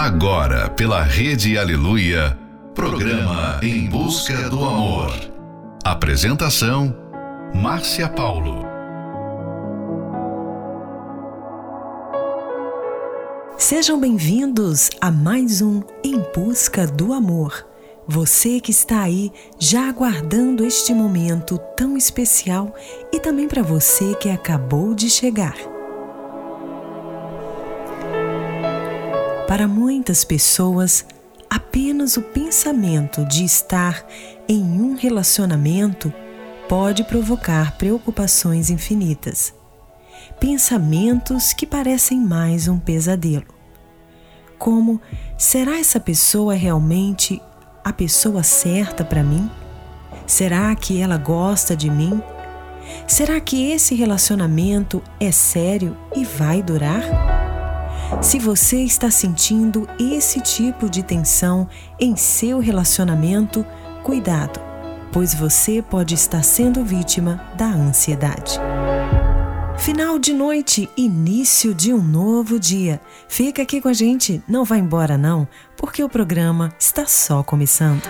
Agora, pela Rede Aleluia, programa Em Busca do Amor. Apresentação: Márcia Paulo. Sejam bem-vindos a mais um Em Busca do Amor. Você que está aí já aguardando este momento tão especial e também para você que acabou de chegar. Para muitas pessoas, apenas o pensamento de estar em um relacionamento pode provocar preocupações infinitas. Pensamentos que parecem mais um pesadelo. Como será essa pessoa realmente a pessoa certa para mim? Será que ela gosta de mim? Será que esse relacionamento é sério e vai durar? Se você está sentindo esse tipo de tensão em seu relacionamento, cuidado, pois você pode estar sendo vítima da ansiedade. Final de noite, início de um novo dia. Fica aqui com a gente, não vá embora não, porque o programa está só começando.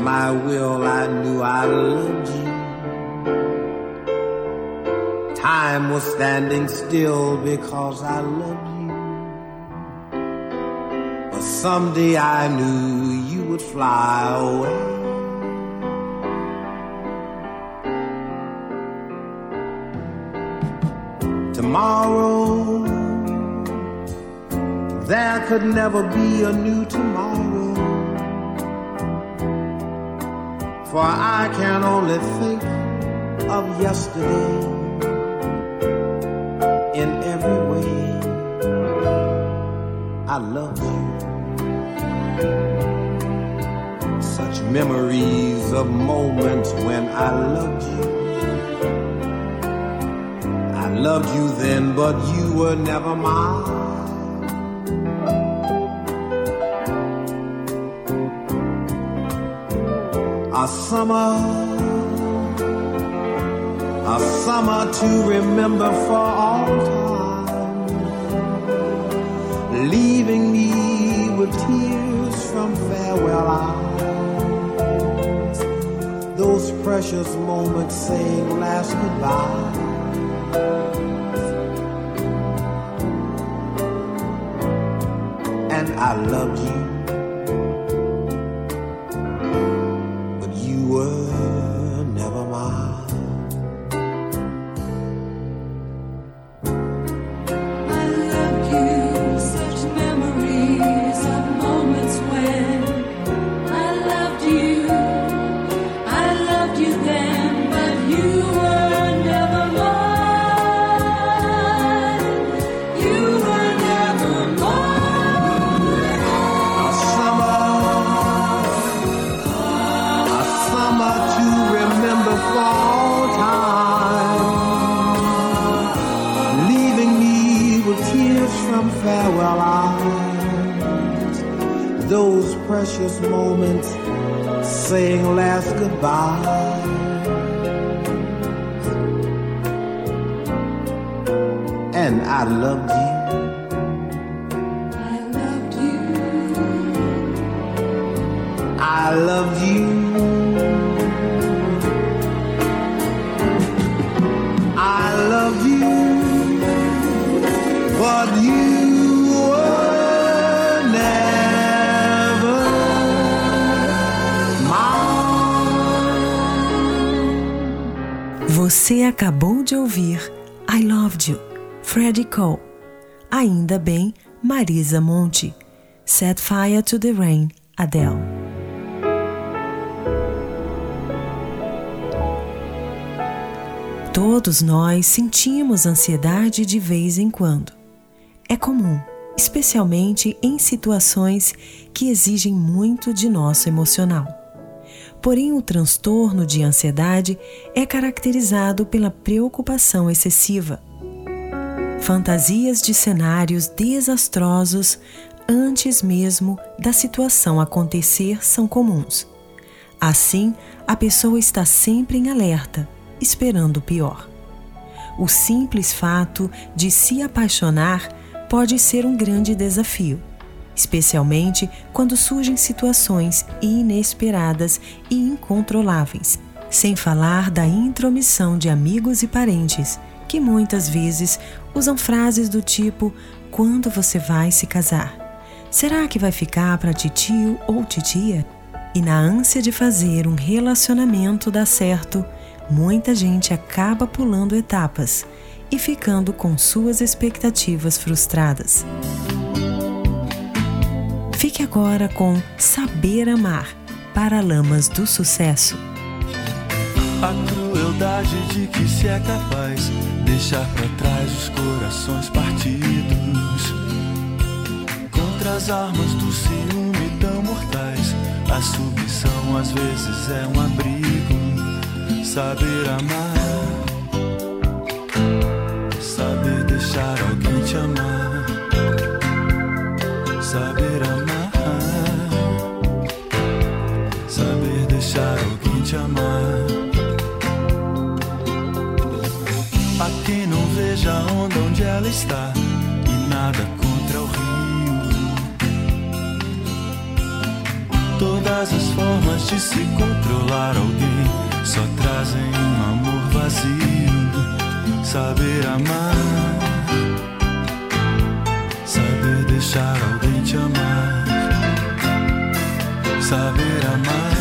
My will, I knew I loved you. Time was standing still because I loved you. But someday I knew you would fly away. Tomorrow, there could never be a new tomorrow. For I can only think of yesterday in every way. I love you. Such memories of moments when I loved you. I loved you then, but you were never mine. A summer, a summer to remember for all time. leaving me with tears from farewell eyes. Those precious moments saying last goodbye. And I loved you. Você acabou de ouvir I Loved You, Freddie Cole. Ainda bem, Marisa Monte. Set Fire to the Rain, Adele. Todos nós sentimos ansiedade de vez em quando. É comum, especialmente em situações que exigem muito de nosso emocional. Porém, o transtorno de ansiedade é caracterizado pela preocupação excessiva. Fantasias de cenários desastrosos antes mesmo da situação acontecer são comuns. Assim, a pessoa está sempre em alerta, esperando o pior. O simples fato de se apaixonar pode ser um grande desafio especialmente quando surgem situações inesperadas e incontroláveis, sem falar da intromissão de amigos e parentes, que muitas vezes usam frases do tipo: Quando você vai se casar? Será que vai ficar para titio ou titia? E na ânsia de fazer um relacionamento dar certo, muita gente acaba pulando etapas e ficando com suas expectativas frustradas. Fique agora com Saber Amar, Paralamas do Sucesso. A crueldade de que se é capaz deixar para trás os corações partidos. Contra as armas do ciúme tão mortais, a submissão às vezes é um abrigo. Saber amar, saber deixar alguém te amar, saber amar. deixar alguém te amar. Está e nada contra o rio. Todas as formas de se controlar alguém só trazem um amor vazio. Saber amar, saber deixar alguém te amar, saber amar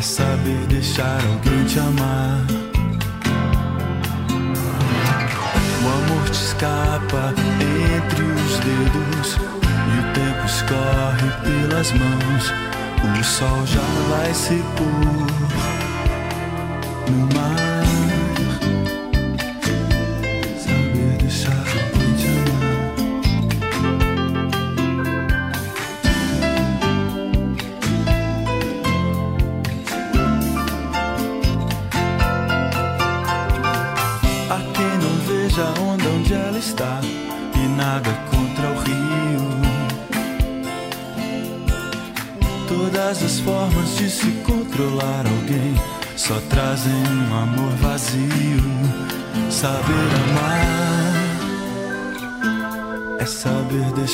saber deixar alguém te amar. Escapa entre os dedos e o tempo escorre pelas mãos. O sol já vai se pôr no mar.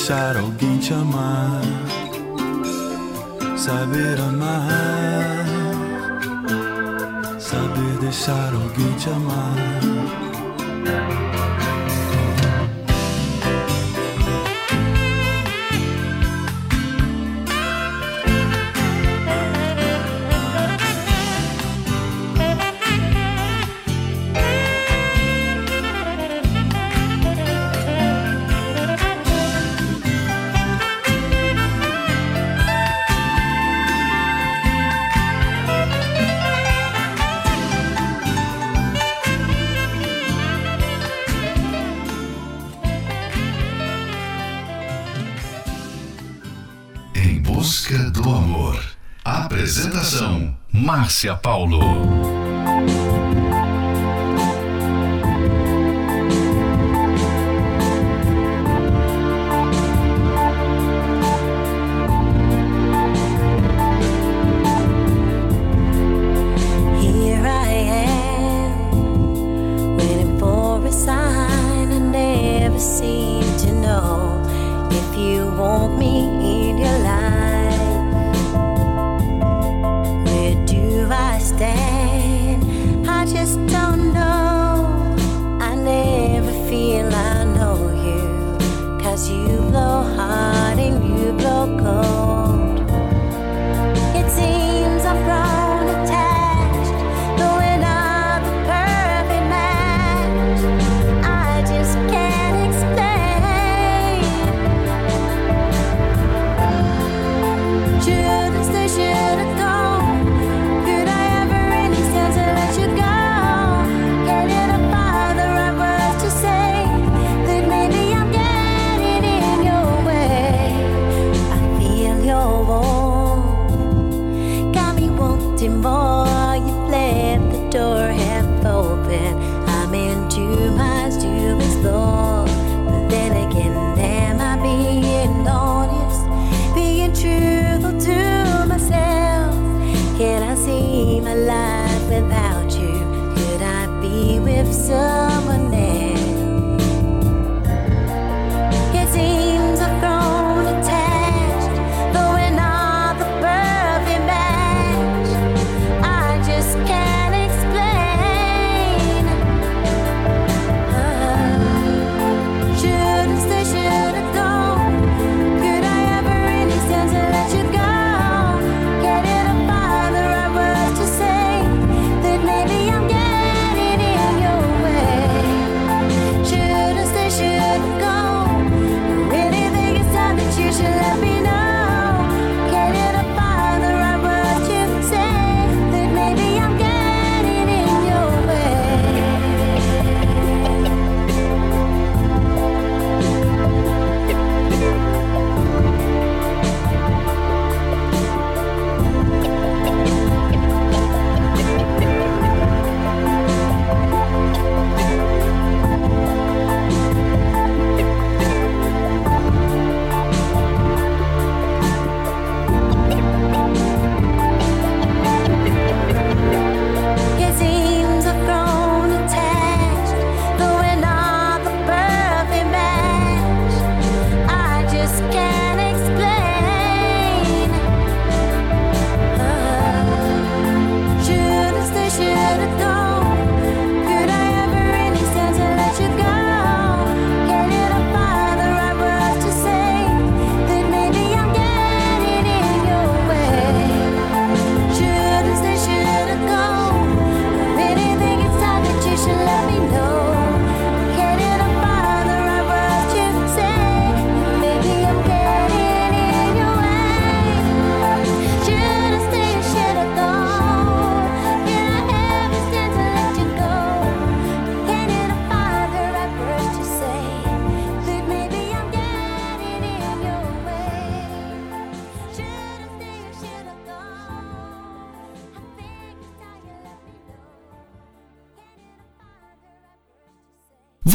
Deixar alguém te amar, saber amar, saber deixar alguém te amar. Márcia Paulo.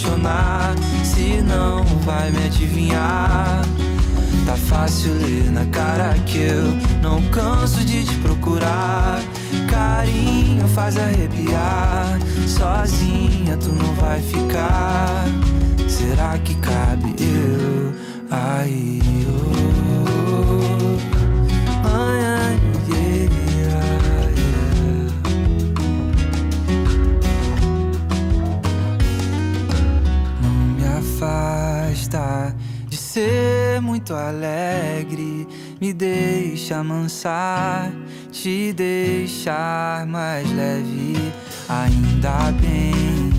Apaixonar, se não vai me adivinhar. Tá fácil ler na cara que eu não canso de te procurar. Carinho faz arrepiar. Sozinha tu não vai ficar. Será que cabe eu aí? Oh, afasta de ser muito alegre, me deixa amansar, te deixar mais leve. Ainda bem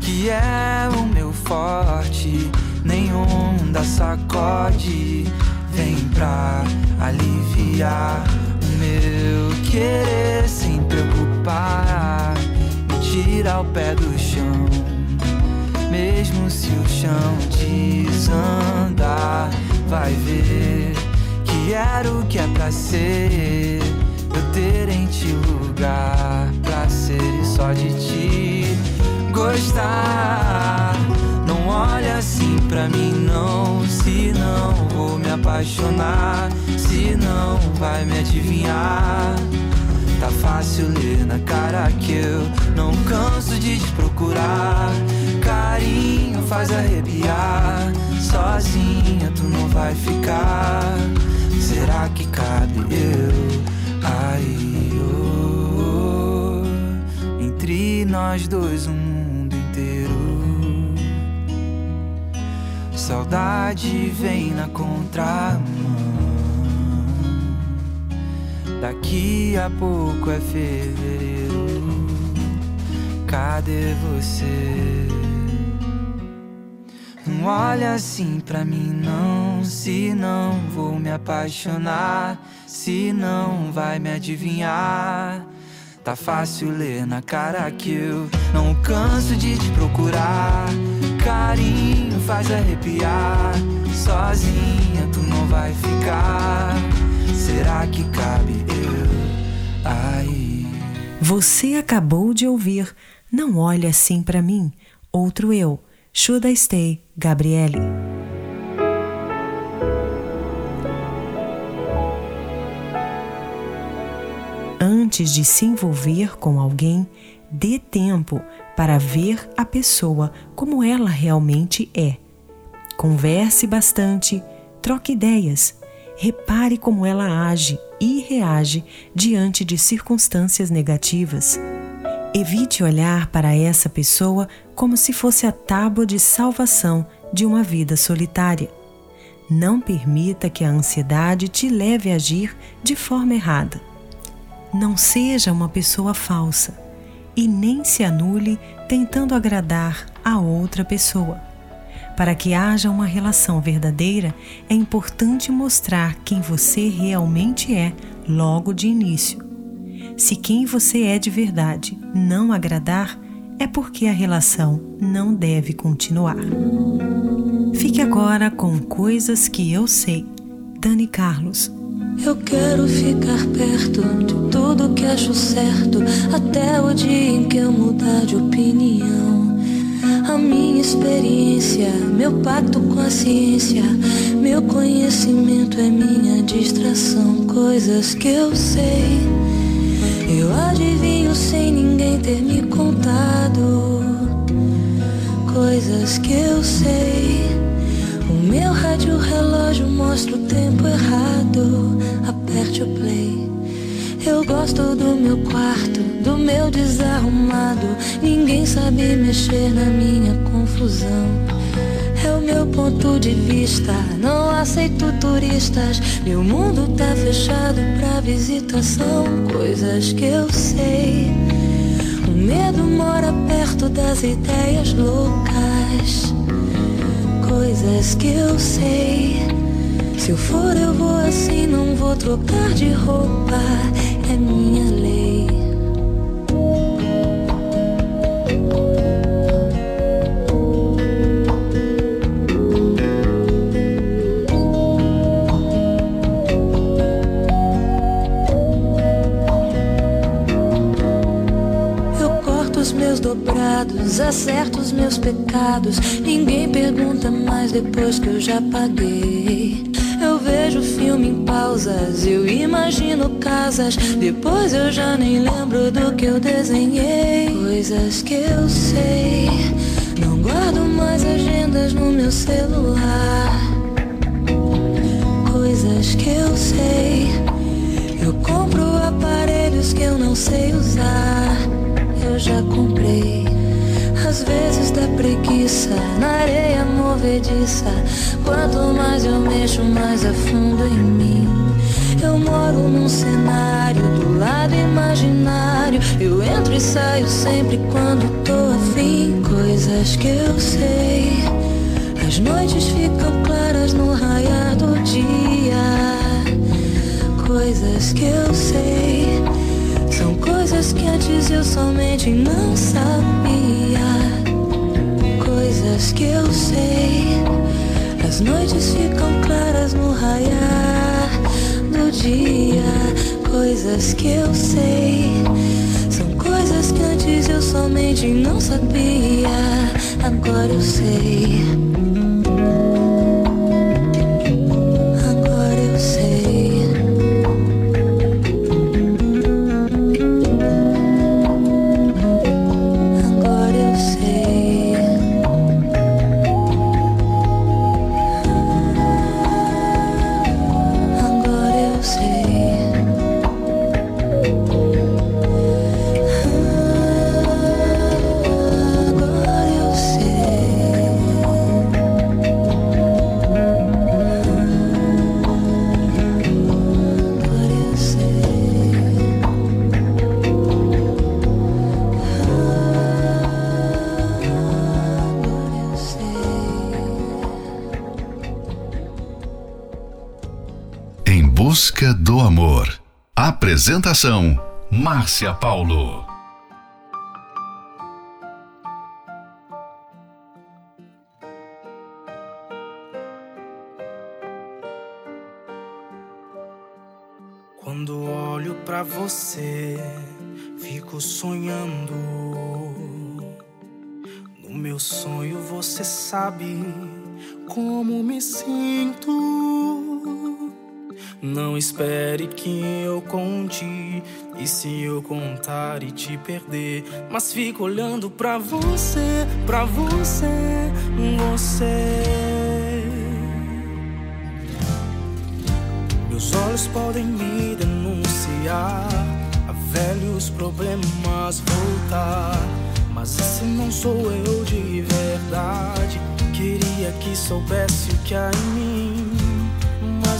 que é o meu forte, nenhum da sacode vem pra aliviar o meu querer sem preocupar, me tira o pé do chão. Mesmo se o chão desandar, vai ver que era o que é pra ser. Eu ter em ti lugar pra ser e só de ti gostar. Não olha assim pra mim, não. Se não vou me apaixonar, se não vai me adivinhar. Tá fácil ler na cara que eu não canso de te procurar. Carinho faz arrepiar. Sozinha tu não vai ficar. Será que cabe eu aí? oh, entre nós dois, um mundo inteiro. Saudade vem na contramão. Daqui a pouco é fevereiro. Cadê você? Não olha assim pra mim, não. Se não vou me apaixonar, se não vai me adivinhar. Tá fácil ler na cara que eu não canso de te procurar. Carinho faz arrepiar. Sozinha tu não vai ficar. Será que cabe eu aí? Você acabou de ouvir Não Olhe Assim Pra Mim, Outro Eu, Should I Stay, Gabriele. Antes de se envolver com alguém, dê tempo para ver a pessoa como ela realmente é. Converse bastante, troque ideias, repare como ela age e reage diante de circunstâncias negativas. Evite olhar para essa pessoa como se fosse a tábua de salvação de uma vida solitária. Não permita que a ansiedade te leve a agir de forma errada. Não seja uma pessoa falsa e nem se anule tentando agradar a outra pessoa. Para que haja uma relação verdadeira, é importante mostrar quem você realmente é logo de início. Se quem você é de verdade não agradar, é porque a relação não deve continuar. Fique agora com Coisas que Eu Sei, Dani Carlos. Eu quero ficar perto de tudo que acho certo, até o dia em que eu mudar de opinião. Minha experiência, meu pacto com a ciência, meu conhecimento é minha distração. Coisas que eu sei, eu adivinho sem ninguém ter me contado. Coisas que eu sei. O meu rádio relógio mostra o tempo errado. Aperte o play. Eu gosto do meu quarto, do meu desarrumado. Ninguém sabe mexer na minha confusão. É o meu ponto de vista, não aceito turistas. Meu mundo tá fechado pra visitação. Coisas que eu sei. O medo mora perto das ideias loucas. Coisas que eu sei. Se eu for, eu vou assim, não vou trocar de roupa. É minha lei. Eu corto os meus dobrados, acerto os meus pecados. Ninguém pergunta mais depois que eu já paguei. Eu vejo filme em pausas, eu imagino casas. Depois eu já nem lembro do que eu desenhei. Coisas que eu sei. Não guardo mais agendas no meu celular. Coisas que eu sei. Eu compro aparelhos que eu não sei usar. Eu já comprei. Às vezes dá preguiça na areia movediça. Quanto mais eu mexo, mais afundo em mim. Moro num cenário do lado imaginário. Eu entro e saio sempre quando tô afim. Coisas que eu sei. As noites ficam claras no raiar do dia. Coisas que eu sei. São coisas que antes eu somente não sabia. Coisas que eu sei. As noites ficam claras no raiar do dia. Coisas que eu sei. São coisas que antes eu somente não sabia. Agora eu sei. Apresentação: Márcia Paulo. Quando olho pra você, fico sonhando. No meu sonho você sabe como me sinto. Não espere que eu conte. E se eu contar e te perder? Mas fico olhando pra você, pra você, você. Meus olhos podem me denunciar a velhos problemas voltar. Mas esse não sou eu de verdade. Queria que soubesse o que há em mim.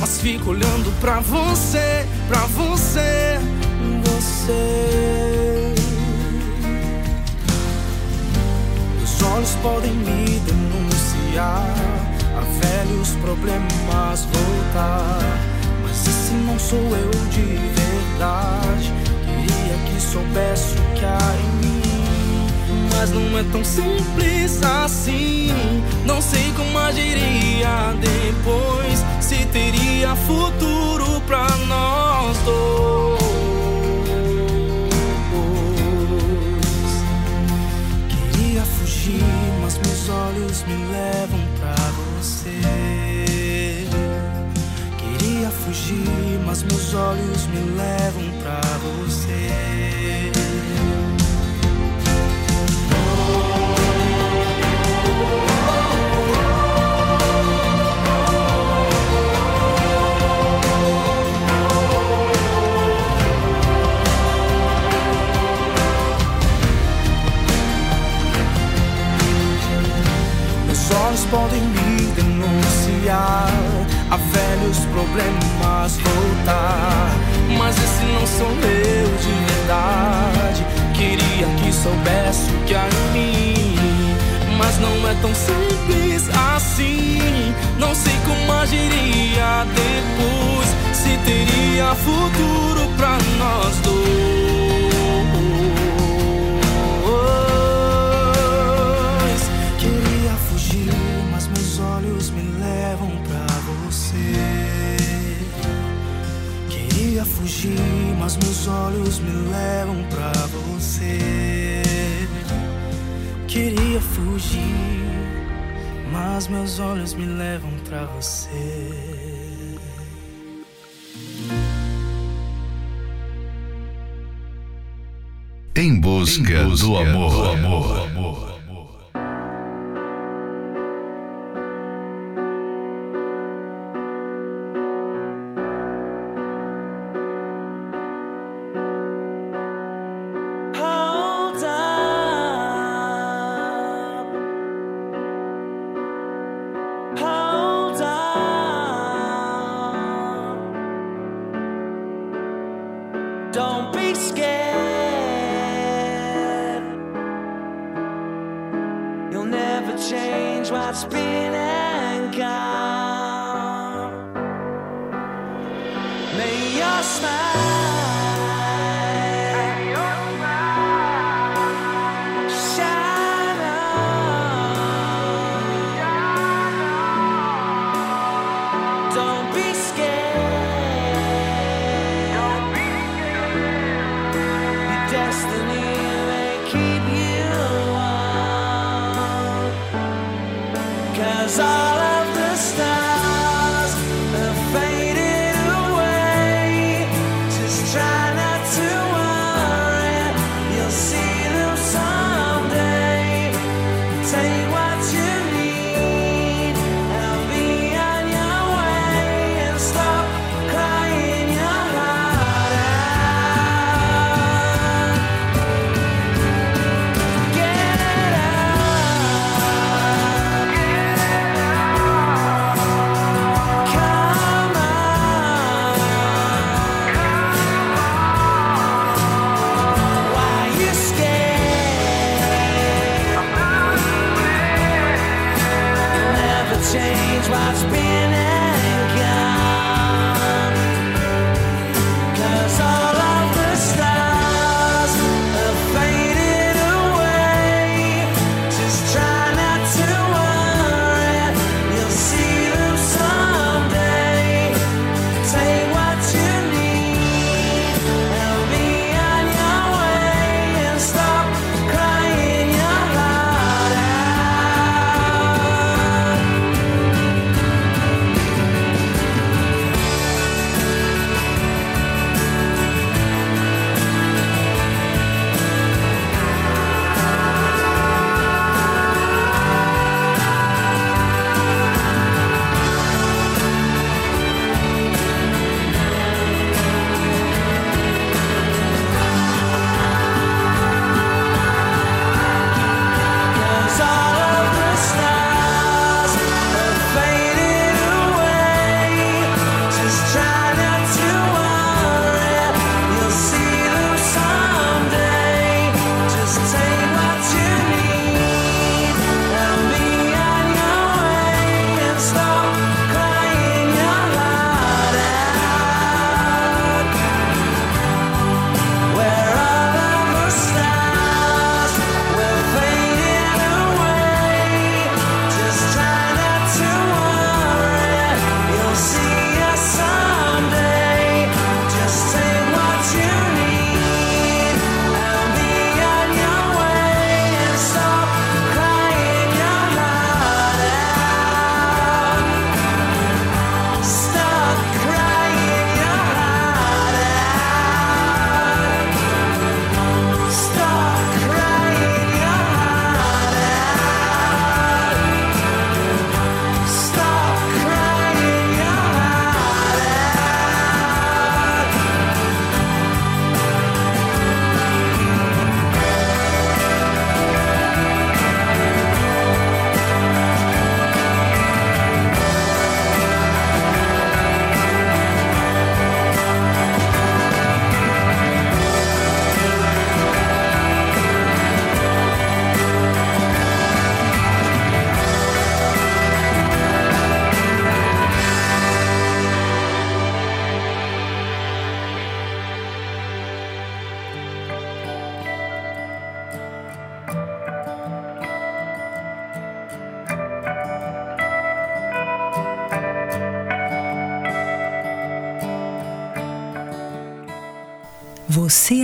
mas fico olhando pra você, pra você, você. Os olhos podem me denunciar a velhos problemas voltar. Mas esse não sou eu de verdade. Queria que soubesse o que há em mim. Mas não é tão simples assim. Não sei como agiria depois se teria futuro pra nós dois. Queria fugir, mas meus olhos me levam pra você. Queria fugir, mas meus olhos me levam pra você. may your smile.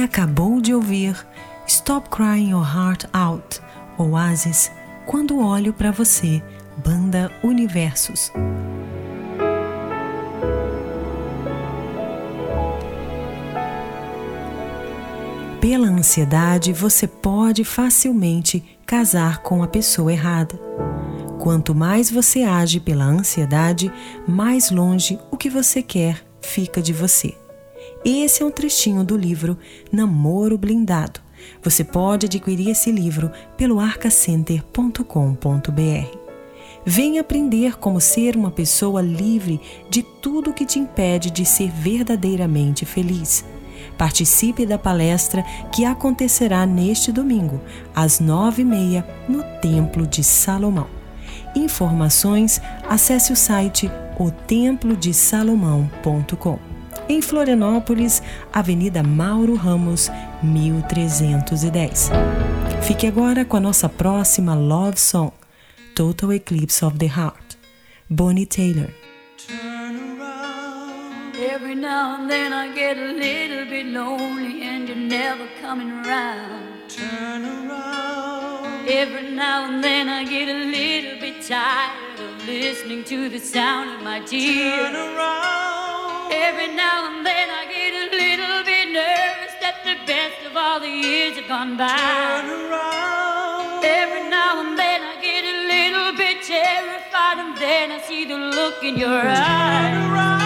Acabou de ouvir Stop Crying Your Heart Out, Oasis, Quando Olho para Você, Banda Universos. Pela ansiedade, você pode facilmente casar com a pessoa errada. Quanto mais você age pela ansiedade, mais longe o que você quer fica de você. Esse é um trechinho do livro Namoro Blindado. Você pode adquirir esse livro pelo arcacenter.com.br. Venha aprender como ser uma pessoa livre de tudo que te impede de ser verdadeiramente feliz. Participe da palestra que acontecerá neste domingo, às nove e meia, no Templo de Salomão. Informações, acesse o site otemplodesalomão.com. Em Florianópolis, Avenida Mauro Ramos, 1310. Fique agora com a nossa próxima love song, Total Eclipse of the Heart, Bonnie Taylor. Every now and then I get a little bit lonely and you're never coming around. Turn around. Every now and then I get a little bit tired of listening to the sound of my tears. Turn around. Every now and then I get a little bit nervous that the best of all the years have gone by. Turn around. Every now and then I get a little bit terrified and then I see the look in your eyes.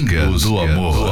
Em busca, do amor. Do amor.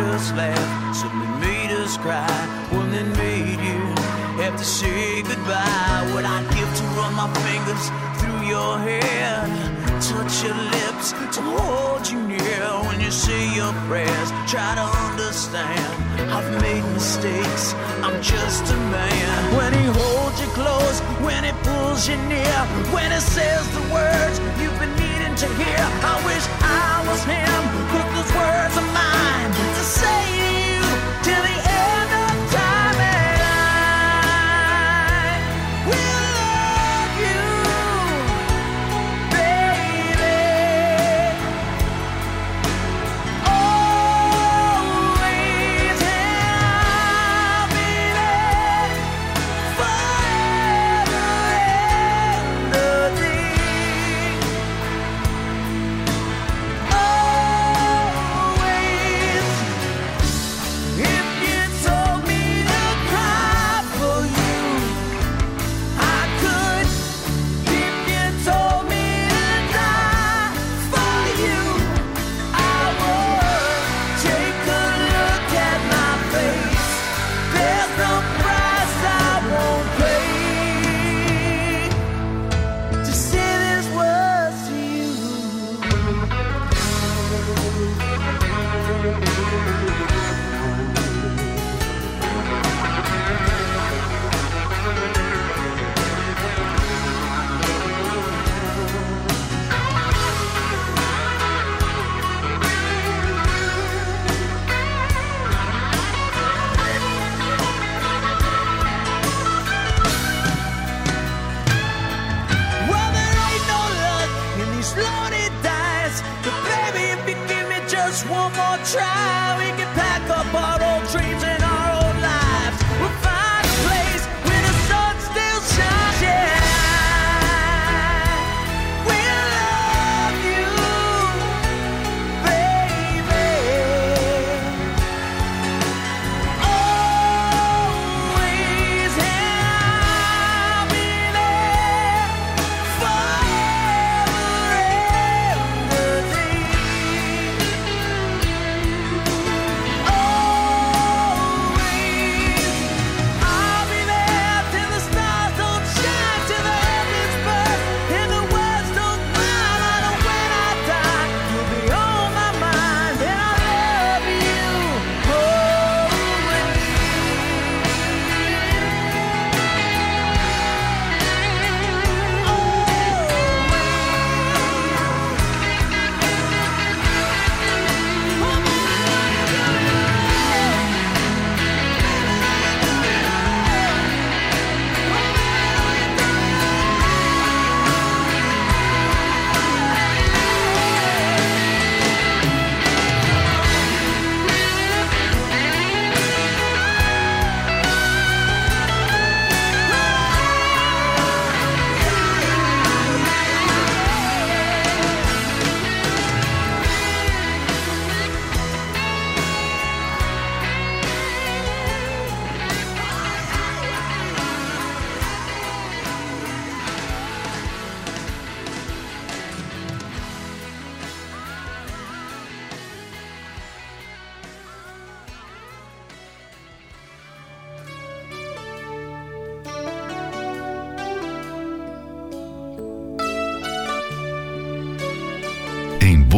made us laugh, something made us cry, one that made you have to say goodbye. What I'd give to run my fingers through your hair, touch your lips, to hold you near when you say your prayers. Try to understand, I've made mistakes, I'm just a man. When he holds you close, when he pulls you near, when he says the words you've been needing to hear. I wish I was him, but those words are mine to say try,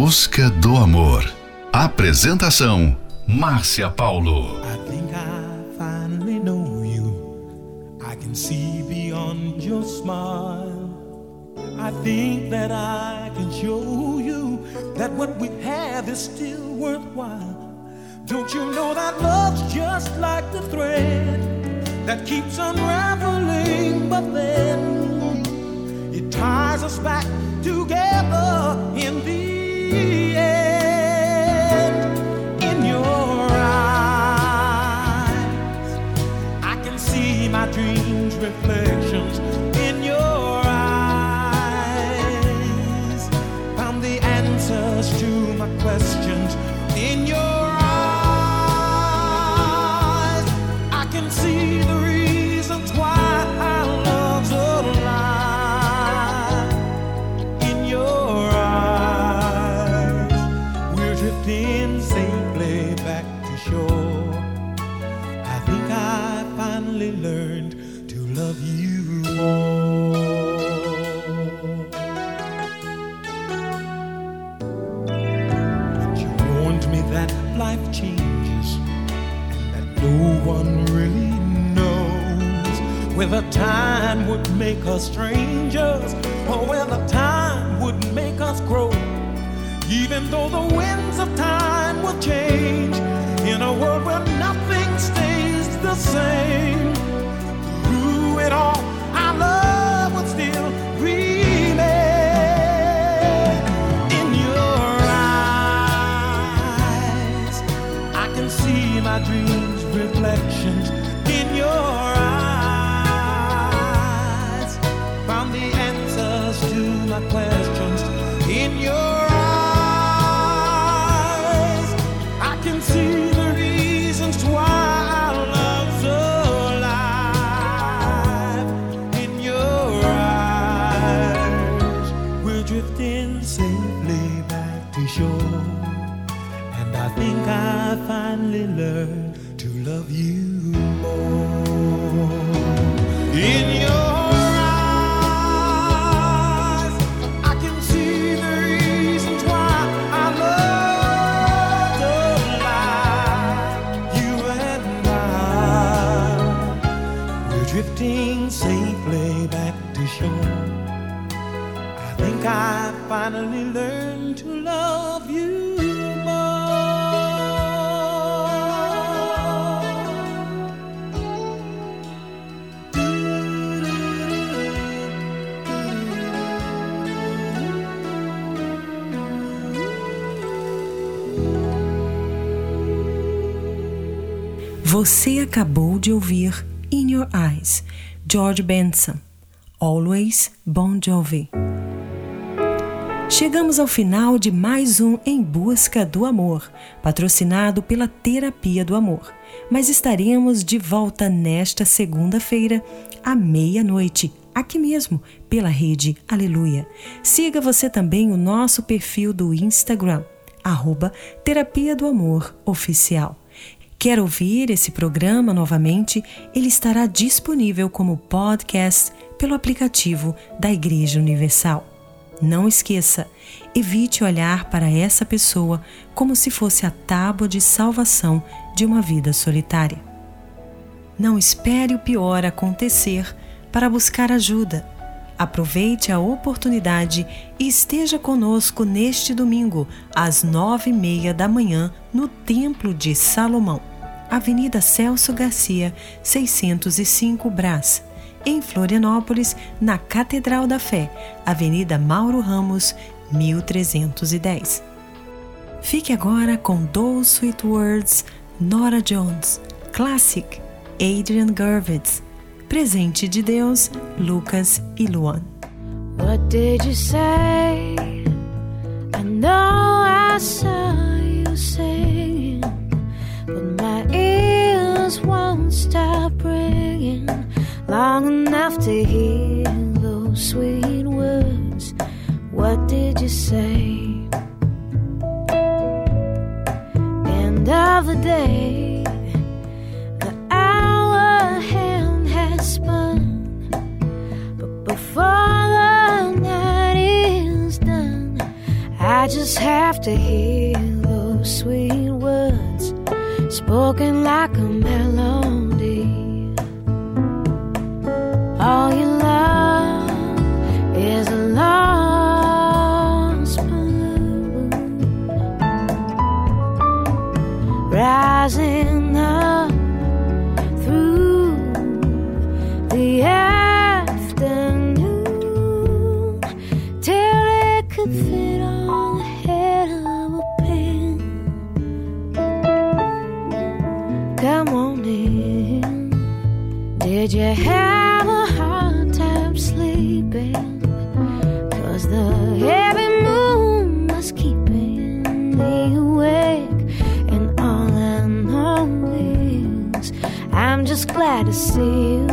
busca do amor. Apresentação: Márcia Paulo. I think I finally know you. I can see beyond your smile. I think that I can show you that what we have is still worthwhile. Don't you know that love's just like the thread that keeps unraveling, but then it ties us back together time would make us strangers or whether time would make us grow. Even though the winds of time will change in a world where nothing stays the same, through it all, our love would still remain. In your eyes, I can see my dreams' reflections. Finally learned Você acabou de ouvir In Your Eyes, George Benson, Always Bon Jovi. Chegamos ao final de mais um Em Busca do Amor, patrocinado pela Terapia do Amor. Mas estaremos de volta nesta segunda-feira, à meia-noite, aqui mesmo, pela rede Aleluia. Siga você também o nosso perfil do Instagram, arroba Terapia do Amor Oficial. Quer ouvir esse programa novamente? Ele estará disponível como podcast pelo aplicativo da Igreja Universal. Não esqueça, evite olhar para essa pessoa como se fosse a tábua de salvação de uma vida solitária. Não espere o pior acontecer para buscar ajuda. Aproveite a oportunidade e esteja conosco neste domingo, às nove e meia da manhã, no Templo de Salomão, Avenida Celso Garcia, 605 Brás em Florianópolis, na Catedral da Fé, Avenida Mauro Ramos, 1310. Fique agora com Those Sweet Words, Nora Jones, Classic, Adrian Gervitz, Presente de Deus, Lucas e Luan. What did you say? I know I saw you singing, ears won't stop ringing long enough to hear those sweet words. What did you say? End of the day, the hour hand has spun, but before the night is done, I just have to hear those sweet words spoken like a melody. All you love is a lost balloon rising up Come on in. Did you have a hard time sleeping? Cause the heavy moon was keeping me awake. And all I know is I'm just glad to see you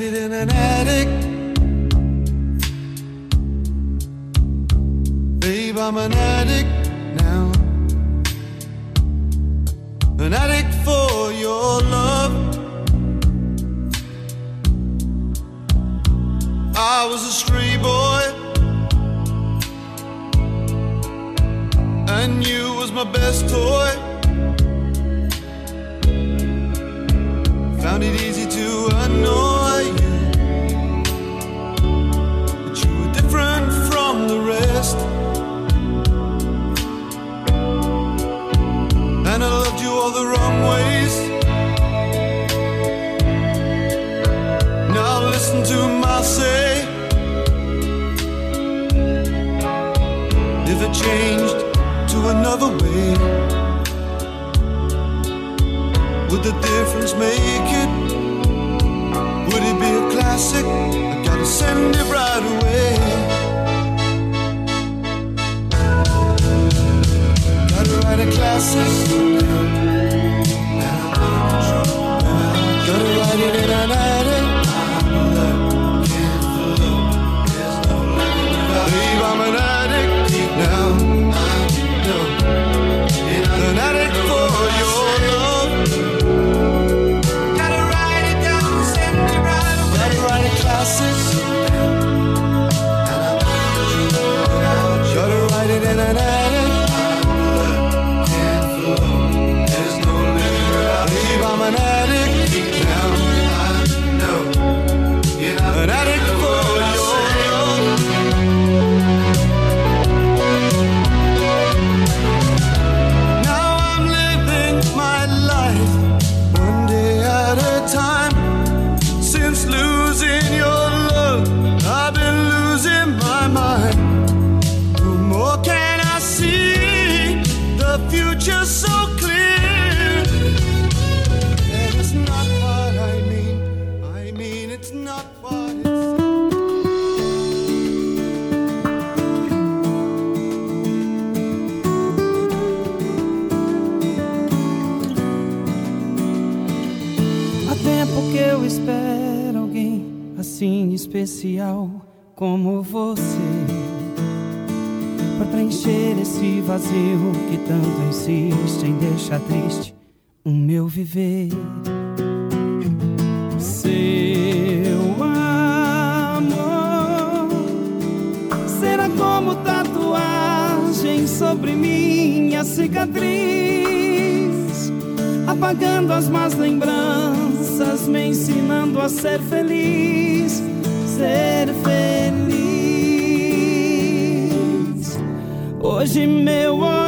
It in an attic. Babe, I'm an addict now. An addict for your love. I was a stray boy. And you was my best toy. Found it easy changed to another way, would the difference make it? Would it be a classic? I gotta send it right away. Gotta write a classic. Vazio que tanto insiste em deixar triste o meu viver. Seu amor será como tatuagem sobre minha cicatriz, apagando as más lembranças, me ensinando a ser feliz, ser Hoje meu horizonte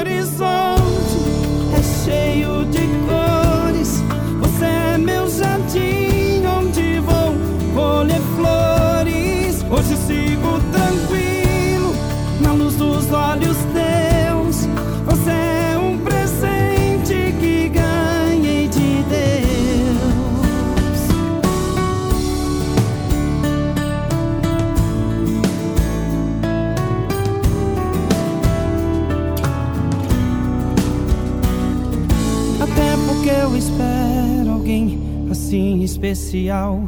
especial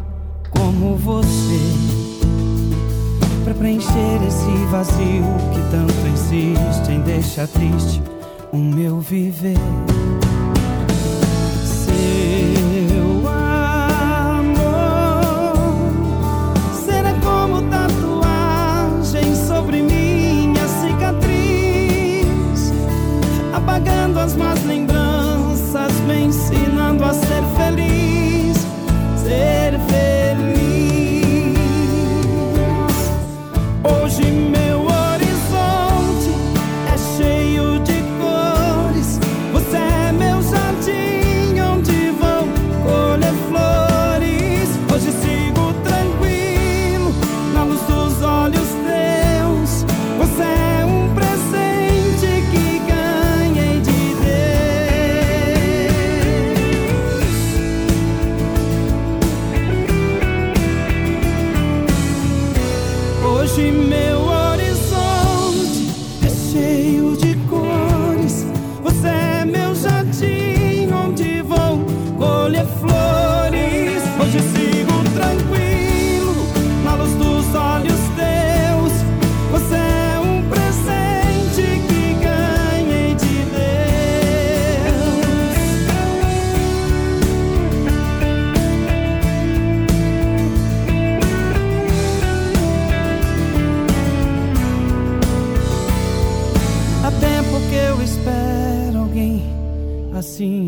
como você Pra preencher esse vazio que tanto insiste em deixar triste o meu viver. Seu amor será como tatuagem sobre minha cicatriz apagando as más lembranças,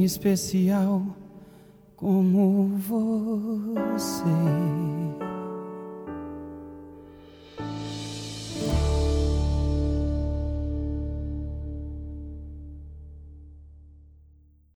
especial